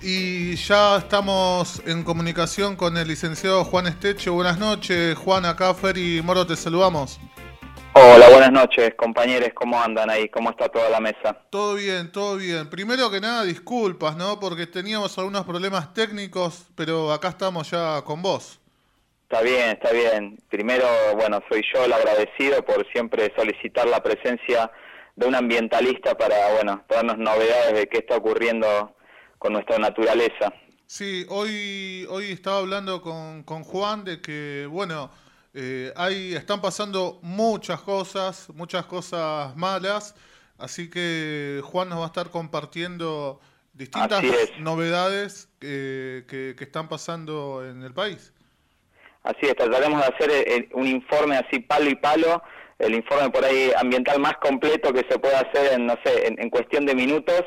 Y ya estamos en comunicación con el licenciado Juan Esteche. Buenas noches, Juan, acá y Moro, te saludamos. Hola, buenas noches, compañeros, ¿cómo andan ahí? ¿Cómo está toda la mesa? Todo bien, todo bien. Primero que nada, disculpas, ¿no? Porque teníamos algunos problemas técnicos, pero acá estamos ya con vos. Está bien, está bien. Primero, bueno, soy yo el agradecido por siempre solicitar la presencia de un ambientalista para, bueno, darnos novedades de qué está ocurriendo con nuestra naturaleza. Sí, hoy, hoy estaba hablando con, con Juan de que, bueno, eh, hay, están pasando muchas cosas, muchas cosas malas, así que Juan nos va a estar compartiendo distintas novedades que, que están pasando en el país. Así es, trataremos de hacer eh, un informe así palo y palo, el informe por ahí ambiental más completo que se puede hacer en, no sé, en, cuestión de minutos,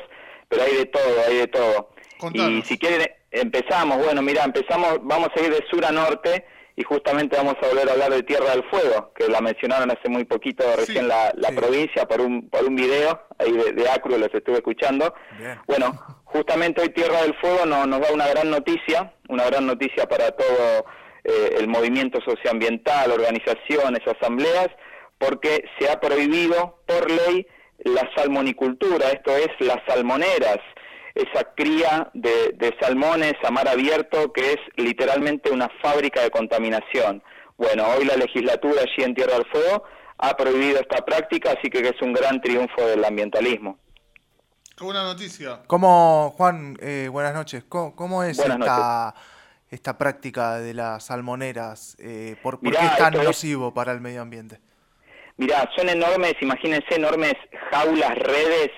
pero hay de todo, hay de todo. Y si quieren, empezamos, bueno, mira, empezamos, vamos a ir de sur a norte y justamente vamos a volver a hablar de Tierra del Fuego, que la mencionaron hace muy poquito recién la, la provincia por un, por un video ahí de, de Acru, los estuve escuchando. Bueno, justamente hoy Tierra del Fuego nos, nos da una gran noticia, una gran noticia para todo eh, el movimiento socioambiental, organizaciones, asambleas, porque se ha prohibido por ley la salmonicultura, esto es las salmoneras, esa cría de, salmones a mar abierto que es literalmente una fábrica de contaminación. Bueno, hoy la legislatura allí en Tierra del Fuego ha prohibido esta práctica, así que es un gran triunfo del ambientalismo. Qué buena noticia. ¿Cómo, Juan, eh, buenas noches, ¿cómo, es esta esta práctica de las salmoneras? Eh, ¿Por, qué es tan nocivo para el medio ambiente? Mirá, son enormes, imagínense, enormes jaulas, redes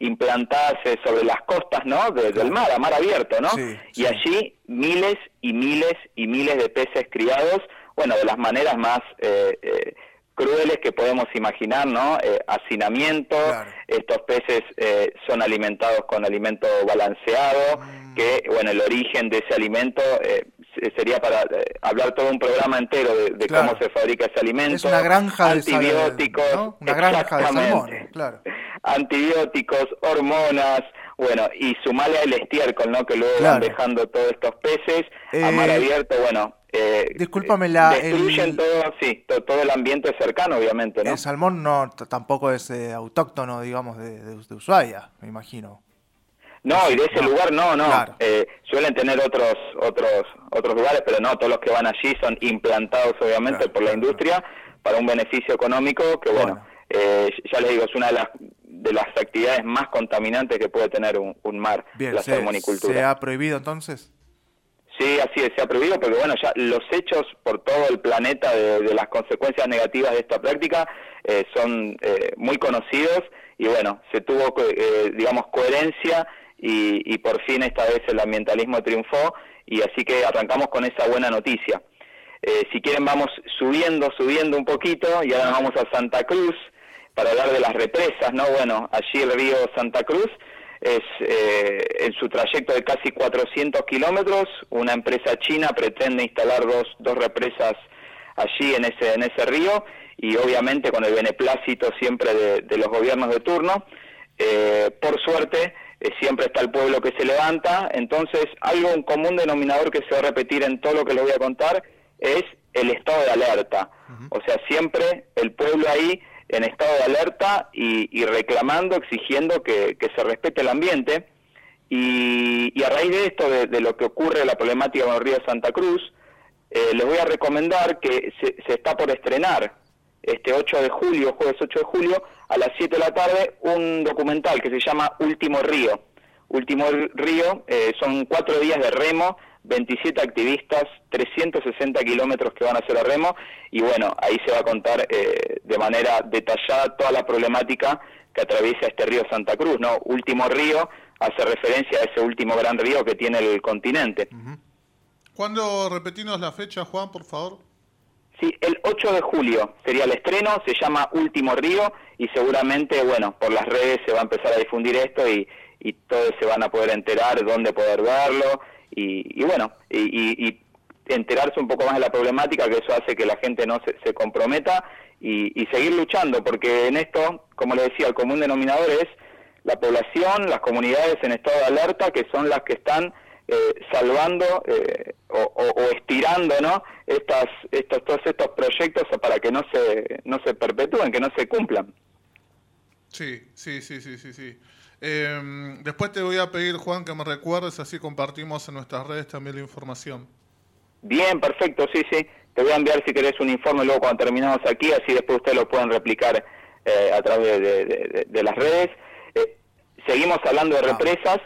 implantadas eh, sobre las costas, ¿no? del mar, a mar abierto, ¿no? y allí miles y miles y miles de peces criados, bueno, de las maneras más eh, eh crueles que podemos imaginar, ¿no? Eh, hacinamiento, estos peces eh, son alimentados con alimento balanceado, mm. que, bueno, el origen de ese alimento eh, sería para hablar todo un programa entero de, cómo se fabrica ese alimento. Es una granja antibióticos, de una granja de salmones, claro. Antibióticos, hormonas, bueno, y sumarle al estiércol, ¿no? Que luego van dejando todos estos peces a mar abierto, bueno, eh, Discúlpame, la, destruyen todo, sí, todo, el ambiente cercano, obviamente, ¿no? El salmón no tampoco es eh, autóctono, digamos, de, de, Ushuaia, me imagino. No, y de ese lugar no, no. Eh, suelen tener otros otros otros lugares, pero no, todos los que van allí son implantados, obviamente, por la industria para un beneficio económico que, bueno, Eh, ya les digo, es una de las de las actividades más contaminantes que puede tener un, mar, la salmonicultura. ¿Se ha prohibido entonces? Sí, así es, se ha prohibido porque bueno, ya los hechos por todo el planeta de, las consecuencias negativas de esta práctica eh, son eh, muy conocidos y bueno, se tuvo, eh, digamos, coherencia y, por fin esta vez el ambientalismo triunfó y así que arrancamos con esa buena noticia. si quieren vamos subiendo, subiendo un poquito y ahora nos vamos a Santa Cruz para hablar de las represas, ¿no? Bueno, allí el río Santa Cruz es eh, en su trayecto de casi 400 kilómetros, una empresa china pretende instalar dos, dos represas allí en ese, en ese río y obviamente con el beneplácito siempre de, los gobiernos de turno. Eh, por suerte, eh, siempre está el pueblo que se levanta, entonces algo, un común denominador que se va a repetir en todo lo que les voy a contar es el estado de alerta. O sea, siempre el pueblo ahí en estado de alerta y, reclamando, exigiendo que, se respete el ambiente. Y, a raíz de esto, de, lo que ocurre, la problemática con el río Santa Cruz, eh, les voy a recomendar que se, está por estrenar este 8 de julio, jueves 8 de julio, a las 7 de la tarde, un documental que se llama Último Río. Último Río eh, son cuatro días de remo 27 activistas, 360 kilómetros que van a hacer a remo y bueno, ahí se va a contar eh, de manera detallada toda la problemática que atraviesa este río Santa Cruz, ¿no? Último río hace referencia a ese último gran río que tiene el continente. ¿Cuándo repetimos la fecha, Juan, por favor? Sí, el 8 de julio sería el estreno, se llama Último Río y seguramente, bueno, por las redes se va a empezar a difundir esto y, y todos se van a poder enterar dónde poder verlo y, bueno, y, enterarse un poco más de la problemática, que eso hace que la gente no se, comprometa y, seguir luchando, porque en esto, como le decía, el común denominador es la población, las comunidades en estado de alerta, que son las que están eh, salvando eh, o, estirando ¿no? Estas, estos, todos estos proyectos para que no se, no se perpetúen, que no se cumplan. Sí, sí, sí, sí, sí, sí. Em, después te voy a pedir, Juan, que me recuerdes, así compartimos en nuestras redes también la información. Bien, perfecto, sí, sí. Te voy a enviar si querés un informe luego cuando terminamos aquí, así después ustedes lo pueden replicar eh, a través de, las redes. Eh, seguimos hablando de ah.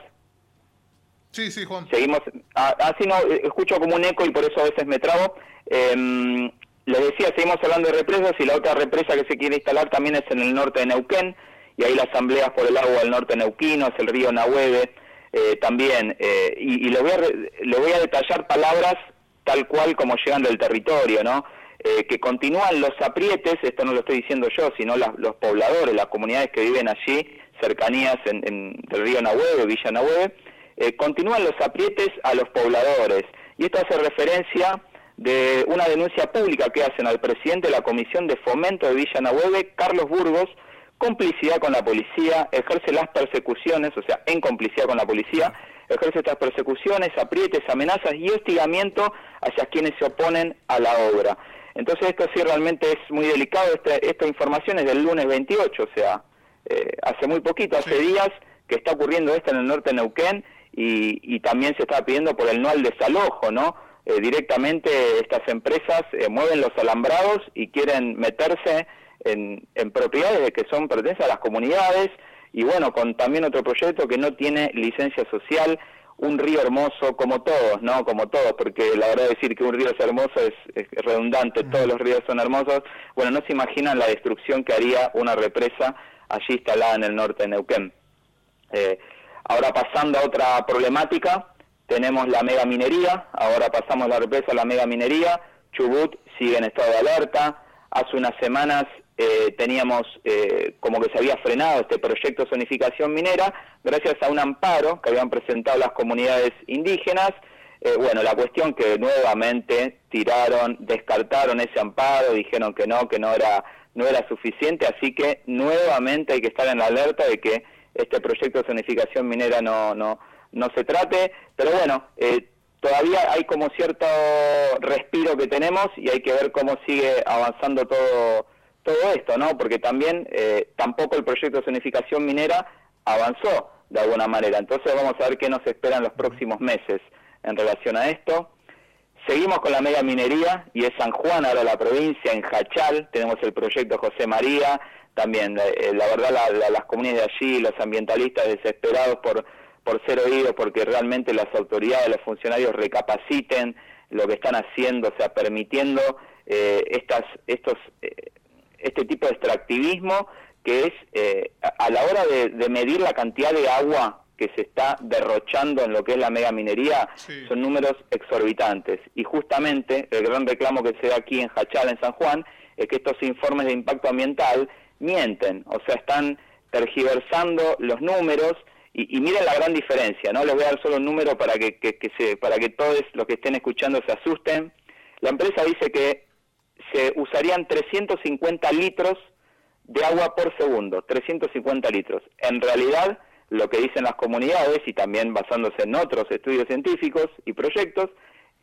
Sí, sí, Juan. Seguimos, ah, así no, escucho como un eco y por eso a veces me trabo. Eh, les decía, seguimos hablando de represas y la otra represa que se quiere instalar también es en el norte de Neuquén y ahí la Asamblea por el Agua del Norte Neuquino, es el río Nahueve, eh, también, eh, y, y le, voy a, detallar palabras tal cual como llegan del territorio, ¿no? Eh, que continúan los aprietes, esto no lo estoy diciendo yo, sino los pobladores, las comunidades que viven allí, cercanías en, del río Nahueve, Villa Nahueve, continúan los aprietes a los pobladores. Y esto hace referencia de una denuncia pública que hacen al presidente de la Comisión de Fomento de Villa Nahueve, Carlos Burgos, complicidad con la policía, ejerce las persecuciones, o sea, en complicidad con la policía, ejerce estas persecuciones, aprietes, amenazas y hostigamiento hacia quienes se oponen a la obra. Entonces esto sí realmente es muy delicado, esta, esta información es del lunes 28, o sea, eh, hace muy poquito, hace días que está ocurriendo esto en el norte de Neuquén y, también se está pidiendo por el no al desalojo, ¿no? Eh, directamente estas empresas eh, mueven los alambrados y quieren meterse en, propiedades que son pertenecen a las comunidades y bueno, con también otro proyecto que no tiene licencia social, un río hermoso como todos, ¿no? Como todos, porque la verdad decir que un río es hermoso es, redundante, todos los ríos son hermosos. Bueno, no se imaginan la destrucción que haría una represa allí instalada en el norte de Neuquén. Eh, ahora pasando a otra problemática, tenemos la mega minería, ahora pasamos la represa a la mega minería, Chubut sigue en estado de alerta, hace unas semanas eh, teníamos eh, como que se había frenado este proyecto de zonificación minera gracias a un amparo que habían presentado las comunidades indígenas. Eh, bueno, la cuestión que nuevamente tiraron, descartaron ese amparo, dijeron que no, que no era, no era suficiente, así que nuevamente hay que estar en la alerta de que este proyecto de zonificación minera no, no, no se trate, pero bueno, todavía hay como cierto respiro que tenemos y hay que ver cómo sigue avanzando todo todo esto, ¿no? Porque también eh, tampoco el proyecto de zonificación minera avanzó de alguna manera. Entonces vamos a ver qué nos espera en los próximos meses en relación a esto. Seguimos con la mega minería y es San Juan, ahora la provincia, en Jachal, tenemos el proyecto José María, también eh, la verdad las comunidades de allí, los ambientalistas desesperados por, por ser oídos, porque realmente las autoridades, los funcionarios recapaciten lo que están haciendo, o sea, permitiendo eh, estas, estos este tipo de extractivismo que es eh, a la hora de, medir la cantidad de agua que se está derrochando en lo que es la mega minería son números exorbitantes. Y justamente el gran reclamo que se da aquí en Hachal en San Juan es que estos informes de impacto ambiental mienten, o sea, están tergiversando los números y, miren la gran diferencia, ¿no? Les voy a dar solo un número para que, que, que se, para que todos los que estén escuchando se asusten. La empresa dice que se usarían 350 litros de agua por segundo, 350 litros. En realidad, lo que dicen las comunidades, y también basándose en otros estudios científicos y proyectos,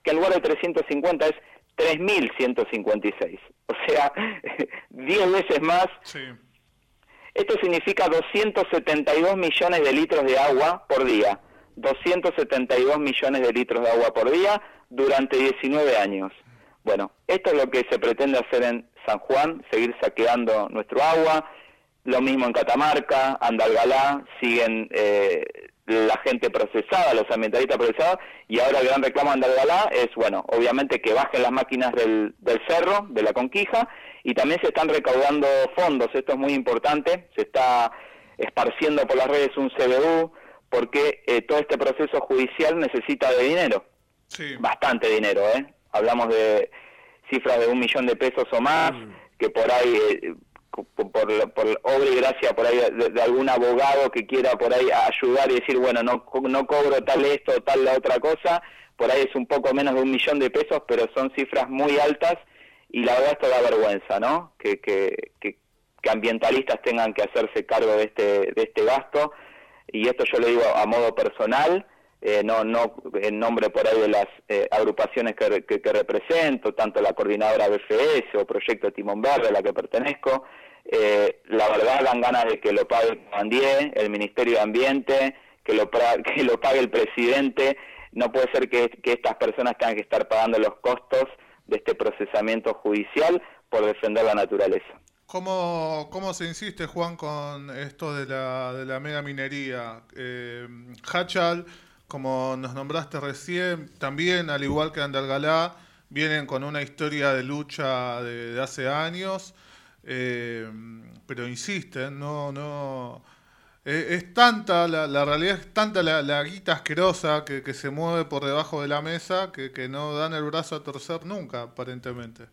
que en lugar de 350 es 3.156. O sea, 10 veces más. Esto significa 272 millones de litros de agua por día. 272 millones de litros de agua por día durante 19 años. Bueno, esto es lo que se pretende hacer en San Juan, seguir saqueando nuestro agua. Lo mismo en Catamarca, Andalgalá, siguen eh, la gente procesada, los ambientalistas procesados, y ahora el gran reclamo de Andalgalá es, bueno, obviamente que bajen las máquinas del, cerro, de la conquija, y también se están recaudando fondos, esto es muy importante, se está esparciendo por las redes un CBU, porque eh, todo este proceso judicial necesita de dinero, sí. bastante dinero, ¿eh? hablamos de cifras de un millón de pesos o más, mm. que por ahí, eh, por, por, obra y gracia por ahí de, algún abogado que quiera por ahí ayudar y decir, bueno, no, no cobro tal esto tal la otra cosa, por ahí es un poco menos de un millón de pesos, pero son cifras muy altas y la verdad esto da vergüenza, ¿no? Que, que, que, que ambientalistas tengan que hacerse cargo de este, de este gasto, y esto yo lo digo a modo personal, eh, no, no en nombre por ahí de las eh, agrupaciones que, que, represento, tanto la coordinadora BFS o Proyecto Timón Verde a la que pertenezco, eh, la verdad dan ganas de que lo pague Mandier, el Ministerio de Ambiente, que lo, que lo pague el presidente. No puede ser que, que estas personas tengan que estar pagando los costos de este procesamiento judicial por defender la naturaleza. ¿Cómo, ¿Cómo se insiste, Juan, con esto de la, de la mega minería? Eh, Hachal, como nos nombraste recién, también, al igual que Andalgalá, vienen con una historia de lucha de, hace años, eh, pero insisten, no, no, eh, es tanta, la, la, realidad es tanta la, guita asquerosa que, se mueve por debajo de la mesa que, que no dan el brazo a torcer nunca, aparentemente.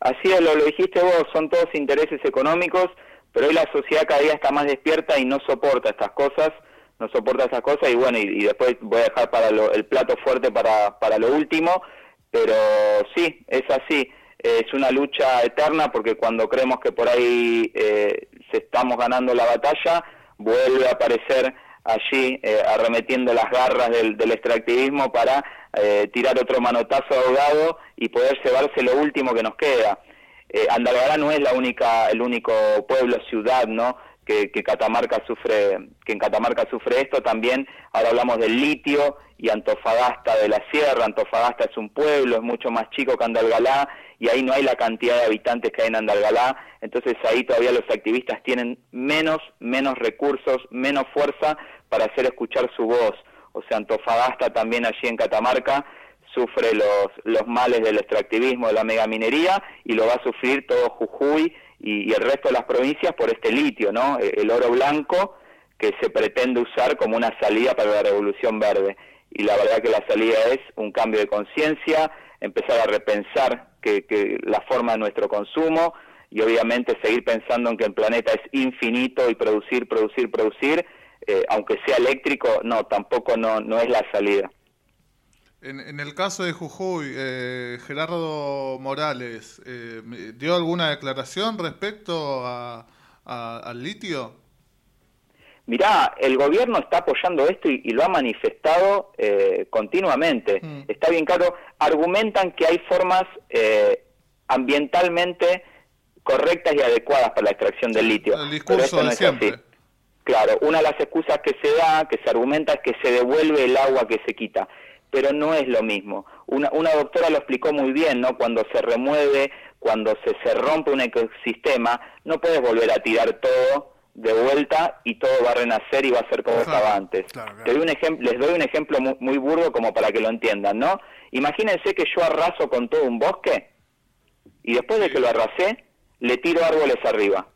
Así es, lo, lo dijiste vos, son todos intereses económicos, pero hoy la sociedad cada día está más despierta y no soporta estas cosas, no soporta estas cosas y bueno, y, después voy a dejar para el plato fuerte para, para lo último, pero sí, es así, es una lucha eterna porque cuando creemos que por ahí eh, se estamos ganando la batalla, vuelve a aparecer allí eh, arremetiendo las garras del, extractivismo para eh, tirar otro manotazo ahogado y poder llevarse lo último que nos queda. Eh, Andalgalá no es la única, el único pueblo, ciudad, ¿no? Que, Catamarca sufre, que en Catamarca sufre esto también. Ahora hablamos del litio y Antofagasta de la Sierra. Antofagasta es un pueblo, es mucho más chico que Andalgalá y ahí no hay la cantidad de habitantes que hay en Andalgalá, entonces ahí todavía los activistas tienen menos, menos recursos, menos fuerza para hacer escuchar su voz. O sea, Antofagasta también allí en Catamarca sufre los, los males del extractivismo, de la megaminería, y lo va a sufrir todo Jujuy y, el resto de las provincias por este litio, ¿no? E, el oro blanco que se pretende usar como una salida para la revolución verde. Y la verdad que la salida es un cambio de conciencia, empezar a repensar que, la forma de nuestro consumo y obviamente seguir pensando en que el planeta es infinito y producir, producir, producir, eh, aunque sea eléctrico, no, tampoco no, no es la salida. En, el caso de Jujuy, eh, Gerardo Morales, eh, ¿dio alguna declaración respecto a, al litio? mirá, el gobierno está apoyando esto y, lo ha manifestado eh, continuamente. Mm. Está bien claro, argumentan que hay formas eh, ambientalmente correctas y adecuadas para la extracción del litio. El discurso de siempre. Claro, una de las excusas que se da, que se argumenta, es que se devuelve el agua que se quita, pero no es lo mismo. Una, una doctora lo explicó muy bien, ¿no? Cuando se remueve, cuando se, se rompe un ecosistema, no puedes volver a tirar todo de vuelta y todo va a renacer y va a ser como estaba antes. Te doy un les doy un ejemplo muy, burdo como para que lo entiendan, ¿no? Imagínense que yo arraso con todo un bosque y después de que lo arrasé, le tiro árboles arriba,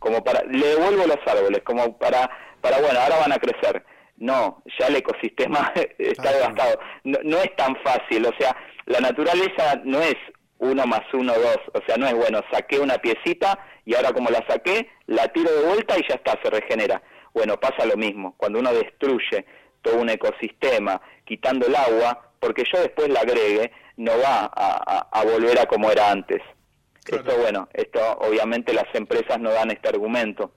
como para, le devuelvo los árboles, como para, para bueno, ahora van a crecer. No, ya el ecosistema está devastado. No, no es tan fácil, o sea, la naturaleza no es uno más uno, dos. O sea, no es bueno, saqué una piecita y ahora como la saqué, la tiro de vuelta y ya está, se regenera. Bueno, pasa lo mismo. Cuando uno destruye todo un ecosistema, quitando el agua, porque yo después la agregue, no va a, volver a como era antes. Esto, bueno, esto obviamente las empresas no dan este argumento.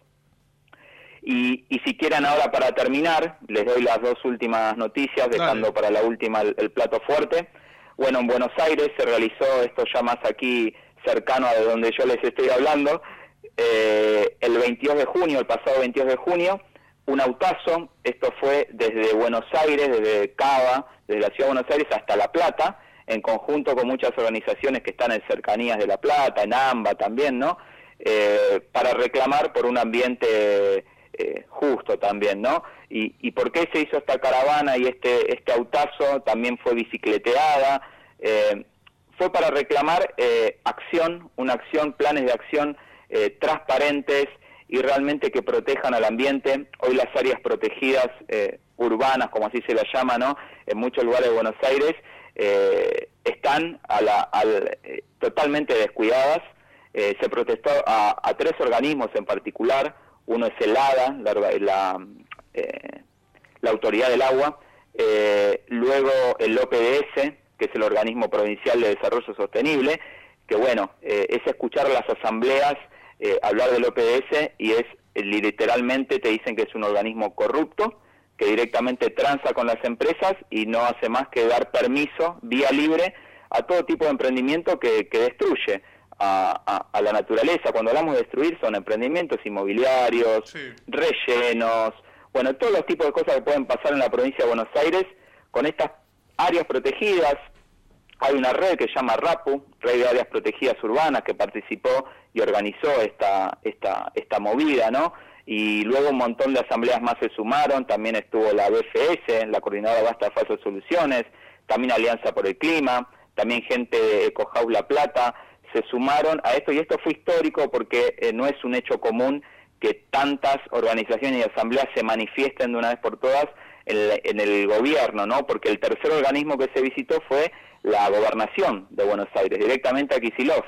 Y, y si quieren ahora para terminar, les doy las dos últimas noticias, dejando para la última el plato fuerte. Bueno, en Buenos Aires se realizó, esto ya más aquí cercano a donde yo les estoy hablando, eh, el 22 de junio, el pasado 22 de junio, un autazo, esto fue desde Buenos Aires, desde Cava, desde la ciudad de Buenos Aires hasta La Plata, en conjunto con muchas organizaciones que están en cercanías de La Plata, en AMBA también, ¿no? Eh, para reclamar por un ambiente eh, justo también, ¿no? Y, y, por qué se hizo esta caravana y este, este autazo también fue bicicleteada, eh, fue para reclamar eh, acción, una acción, planes de acción transparentes y realmente que protejan al ambiente. Hoy las áreas protegidas urbanas, como así se las llama, ¿no? En muchos lugares de Buenos Aires están a la, totalmente descuidadas. se protestó a tres organismos en particular, uno es el ADA, la, eh, la, Autoridad del Agua, eh, luego el OPDS, que es el Organismo Provincial de Desarrollo Sostenible, que bueno, eh, es escuchar las asambleas eh, hablar del OPS y es literalmente te dicen que es un organismo corrupto, que directamente tranza con las empresas y no hace más que dar permiso, vía libre, a todo tipo de emprendimiento que, destruye a, la naturaleza. Cuando hablamos de destruir son emprendimientos inmobiliarios, rellenos, bueno, todos los tipos de cosas que pueden pasar en la provincia de Buenos Aires con estas áreas protegidas. Hay una red que se llama RAPU, Red de Áreas Protegidas Urbanas, que participó y organizó esta, esta, esta movida, ¿no? Y luego un montón de asambleas más se sumaron, también estuvo la BFS, la Coordinadora Basta Falsas Soluciones, también Alianza por el Clima, también gente de Ecojaula Plata, se sumaron a esto y esto fue histórico porque eh, no es un hecho común que tantas organizaciones y asambleas se manifiesten de una vez por todas en, el gobierno, ¿no? Porque el tercer organismo que se visitó fue la gobernación de Buenos Aires, directamente a Kisilov.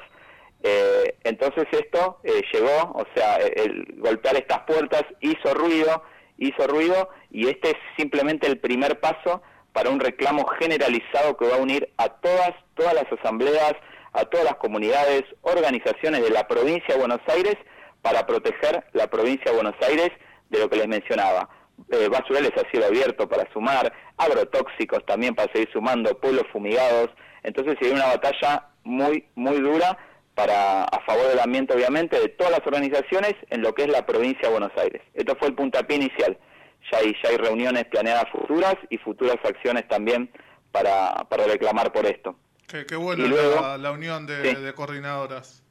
Eh, entonces esto eh, llegó, o sea, el golpear estas puertas hizo ruido, hizo ruido y este es simplemente el primer paso para un reclamo generalizado que va a unir a todas, todas las asambleas, a todas las comunidades, organizaciones de la provincia de Buenos Aires para proteger la provincia de Buenos Aires de lo que les mencionaba. Eh, basurales a cielo abierto para sumar, agrotóxicos también para seguir sumando, pueblos fumigados. Entonces hay una batalla muy, muy dura para a favor del ambiente, obviamente, de todas las organizaciones en lo que es la provincia de Buenos Aires. Esto fue el puntapié inicial. Ya hay, ya hay reuniones planeadas futuras y futuras acciones también para, para reclamar por esto. Qué, bueno la, la, unión de, de coordinadoras.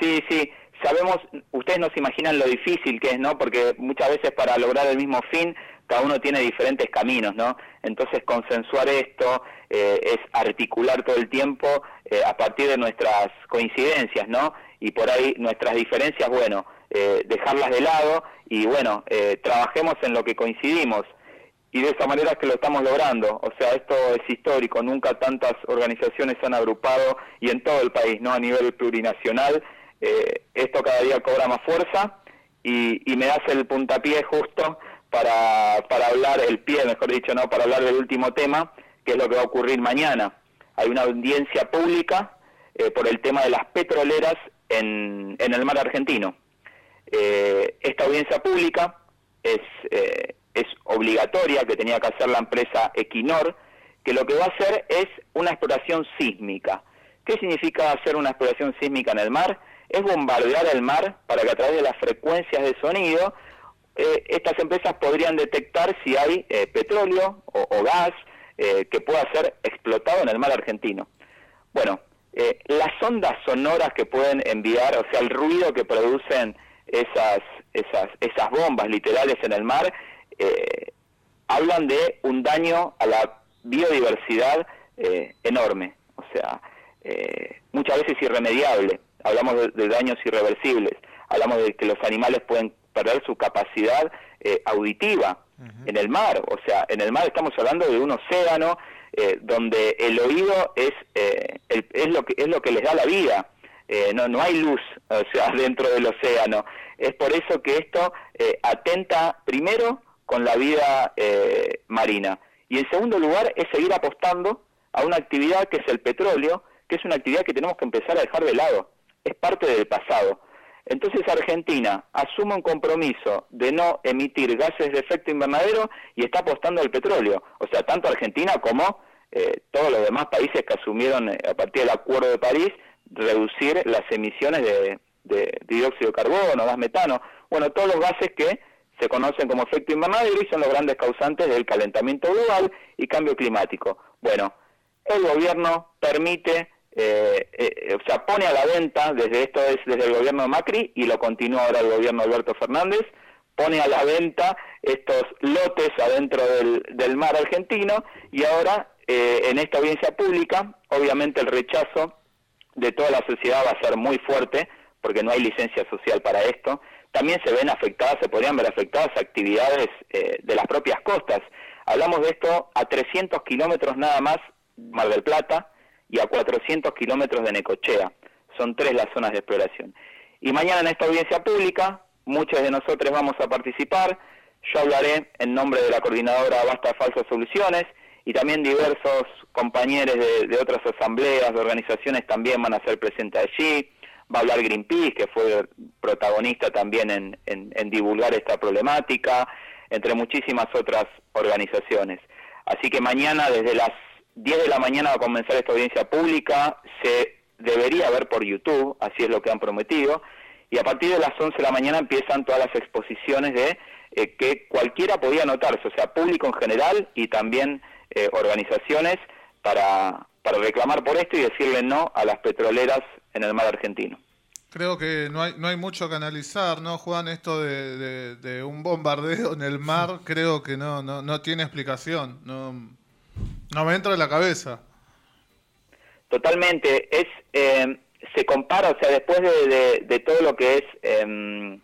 Sí, sí sabemos, ustedes no se imaginan lo difícil que es, ¿no? Porque muchas veces para lograr el mismo fin, cada uno tiene diferentes caminos, ¿no? Entonces consensuar esto eh, es articular todo el tiempo eh, a partir de nuestras coincidencias, ¿no? Y por ahí nuestras diferencias, bueno, eh, dejarlas de lado y bueno, trabajemos en lo que coincidimos. Y de esa manera es que lo estamos logrando. O sea, esto es histórico. Nunca tantas organizaciones se han agrupado y en todo el país, ¿no? A nivel plurinacional eh, esto cada día cobra más fuerza y, me das el puntapié justo para, para hablar, el pie, mejor dicho, no, para hablar del último tema, que es lo que va a ocurrir mañana. Hay una audiencia pública eh, por el tema de las petroleras en, en el mar argentino. Eh, esta audiencia pública es, es obligatoria, que tenía que hacer la empresa Equinor, que lo que va a hacer es una exploración sísmica. ¿Qué significa hacer una exploración sísmica en el mar? es bombardear el mar para que a través de las frecuencias de sonido eh, estas empresas podrían detectar si hay eh, petróleo o, gas eh, que pueda ser explotado en el mar argentino. Bueno, las ondas sonoras que pueden enviar, o sea, el ruido que producen esas, esas, esas bombas literales en el mar, hablan de un daño a la biodiversidad enorme, o sea, muchas veces irremediable. Hablamos de, daños irreversibles, hablamos de que los animales pueden perder su capacidad eh, auditiva en el mar, o sea, en el mar estamos hablando de un océano eh, donde el oído es, eh, es, lo que, es lo que les da la vida, no, no hay luz o sea, dentro del océano, es por eso que esto atenta primero con la vida marina y en segundo lugar es seguir apostando a una actividad que es el petróleo, que es una actividad que tenemos que empezar a dejar de lado es parte del pasado. Entonces Argentina asume un compromiso de no emitir gases de efecto invernadero y está apostando al petróleo. O sea, tanto Argentina como eh, todos los demás países que asumieron eh, a partir del Acuerdo de París reducir las emisiones de, dióxido de carbono, gas metano, bueno, todos los gases que se conocen como efecto invernadero y son los grandes causantes del calentamiento global y cambio climático. Bueno, el gobierno permite eh, eh, o sea, pone a la venta, desde esto es desde el gobierno de Macri y lo continúa ahora el gobierno Alberto Fernández, pone a la venta estos lotes adentro del, mar argentino y ahora eh, en esta audiencia pública, obviamente el rechazo de toda la sociedad va a ser muy fuerte porque no hay licencia social para esto. También se ven afectadas, se podrían ver afectadas actividades de las propias costas. Hablamos de esto a 300 kilómetros nada más, Mar del Plata, y a 400 kilómetros de Necochea. Son tres las zonas de exploración. Y mañana en esta audiencia pública, muchos de nosotros vamos a participar. Yo hablaré en nombre de la coordinadora Basta Falsas Soluciones y también diversos compañeros de, otras asambleas, de organizaciones también van a ser presentes allí. Va a hablar Greenpeace, que fue protagonista también en, divulgar esta problemática, entre muchísimas otras organizaciones. Así que mañana desde las 10 de la mañana va a comenzar esta audiencia pública, se debería ver por YouTube, así es lo que han prometido, y a partir de las 11 de la mañana empiezan todas las exposiciones de eh, que cualquiera podía anotarse, o sea, público en general y también eh, organizaciones para, para reclamar por esto y decirle no a las petroleras en el mar argentino. Creo que no hay, no hay mucho que analizar, ¿no, Juan? Esto de, de, un bombardeo en el mar, creo que no, no, no tiene explicación. No, no me entra en la cabeza. Totalmente. Es, eh, se compara, o sea, después de, de, todo lo que es eh,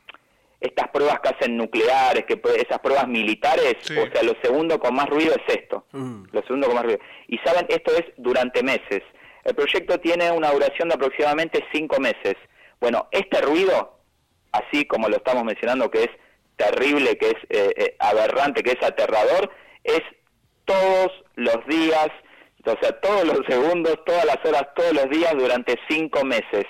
estas pruebas que hacen nucleares, que esas pruebas militares, o sea, lo segundo con más ruido es esto. Mm. Lo segundo con más ruido. Y saben, esto es durante meses. El proyecto tiene una duración de aproximadamente cinco meses. Bueno, este ruido, así como lo estamos mencionando, que es terrible, que es eh, eh, aberrante, que es aterrador, es todos los días, o sea, todos los segundos, todas las horas, todos los días durante cinco meses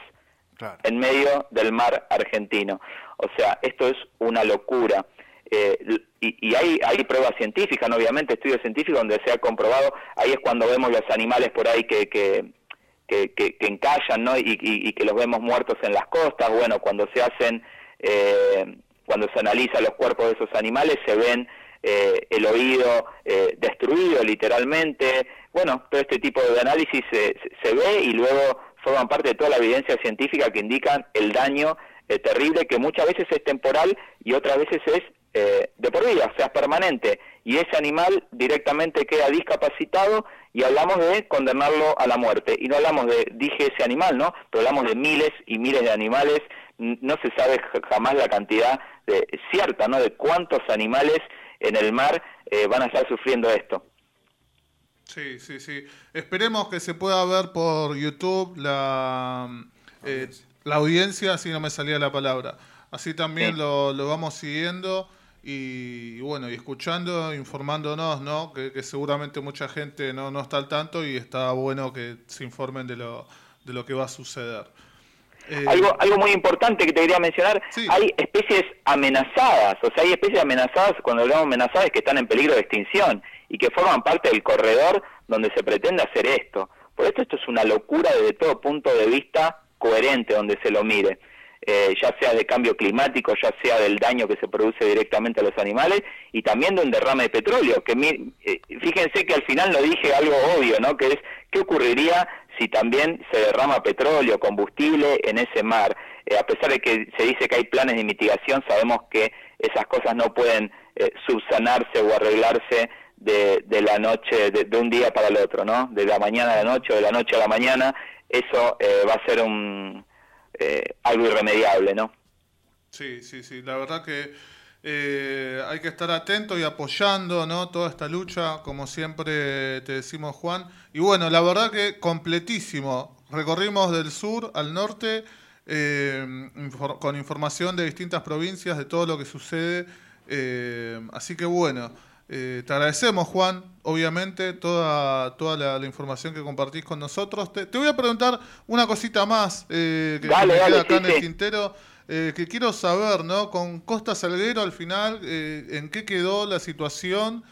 en medio del mar argentino. O sea, esto es una locura. Eh, y, hay, hay pruebas científicas, obviamente, estudios científicos donde se ha comprobado, ahí es cuando vemos los animales por ahí que, que, que, encallan ¿no? Y, que los vemos muertos en las costas, bueno, cuando se hacen, eh, cuando se analizan los cuerpos de esos animales, se ven eh, el oído destruido literalmente, bueno, todo este tipo de análisis se, se ve y luego forman parte de toda la evidencia científica que indican el daño eh, terrible que muchas veces es temporal y otras veces es eh, de por vida, o sea, permanente. Y ese animal directamente queda discapacitado y hablamos de condenarlo a la muerte. Y no hablamos de, dije ese animal, ¿no? Pero hablamos de miles y miles de animales. No se sabe jamás la cantidad de, cierta, ¿no? De cuántos animales en el mar eh, van a estar sufriendo esto. Sí, sí, sí. Esperemos que se pueda ver por YouTube la, eh, la audiencia, si no me salía la palabra. Así también lo, lo, vamos siguiendo y, bueno, y escuchando, informándonos, ¿no? Que, seguramente mucha gente no, no está al tanto y está bueno que se informen de lo, de lo que va a suceder. Eh, algo, algo muy importante que te quería mencionar, hay especies amenazadas, o sea, hay especies amenazadas, cuando hablamos amenazadas, que están en peligro de extinción y que forman parte del corredor donde se pretende hacer esto. Por esto esto es una locura desde todo punto de vista coherente donde se lo mire. Eh, ya sea de cambio climático, ya sea del daño que se produce directamente a los animales y también de un derrame de petróleo. Que eh, fíjense que al final lo dije algo obvio, ¿no? Que es qué ocurriría si también se derrama petróleo, combustible en ese mar. Eh, a pesar de que se dice que hay planes de mitigación, sabemos que esas cosas no pueden subsanarse o arreglarse de, de la noche, de, un día para el otro, ¿no? De la mañana a la noche o de la noche a la mañana, eso eh, va a ser un, eh, algo irremediable, ¿no? Sí, sí, sí, la verdad que eh, hay que estar atento y apoyando, ¿no? Toda esta lucha, como siempre te decimos, Juan. Y bueno, la verdad que completísimo. Recorrimos del sur al norte con información de distintas provincias, de todo lo que sucede. así que bueno. Eh, te agradecemos, Juan, obviamente, toda, toda la, información que compartís con nosotros. Te, voy a preguntar una cosita más eh, que, me queda acá en el tintero, eh, que quiero saber, ¿no? Con Costa Salguero, al final, ¿en qué quedó la situación?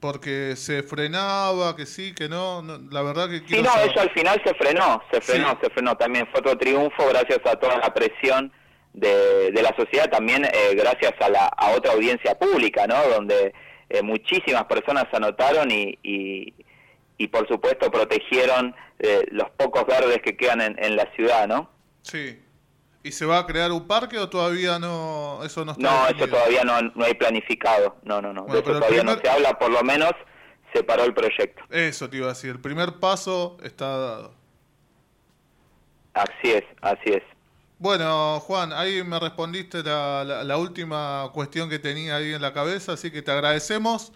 porque se frenaba, que sí, que no, la verdad que quiero Sí, no, eso al final se frenó, se frenó, se frenó. También fue otro triunfo gracias a toda la presión de, la sociedad también eh, gracias a, la, a otra audiencia pública, ¿no? Donde eh, muchísimas personas se anotaron y, y, por supuesto protegieron eh, los pocos verdes que quedan en, la ciudad, ¿no? Sí. ¿Y se va a crear un parque o todavía no eso no está No, eso todavía no, no hay planificado. No, no, no. de eso todavía no se habla, por lo menos se paró el proyecto. Eso te iba a decir, el primer paso está dado. Así es, así es. Bueno, Juan, ahí me respondiste la, la, última cuestión que tenía ahí en la cabeza, así que te agradecemos.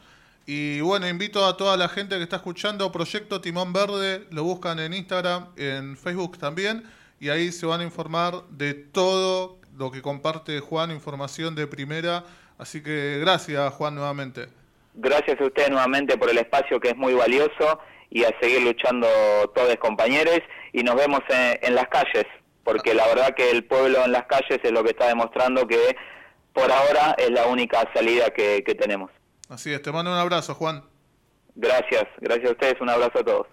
Y bueno, invito a toda la gente que está escuchando Proyecto Timón Verde, lo buscan en Instagram, en Facebook también, y ahí se van a informar de todo lo que comparte Juan, información de primera. Así que gracias, Juan, nuevamente. Gracias a ustedes nuevamente por el espacio que es muy valioso y a seguir luchando todos compañeros y nos vemos en las calles. Porque la verdad que el pueblo en las calles es lo que está demostrando que por ahora es la única salida que, que tenemos. Así es, te mando un abrazo, Juan. Gracias, gracias a ustedes, un abrazo a todos.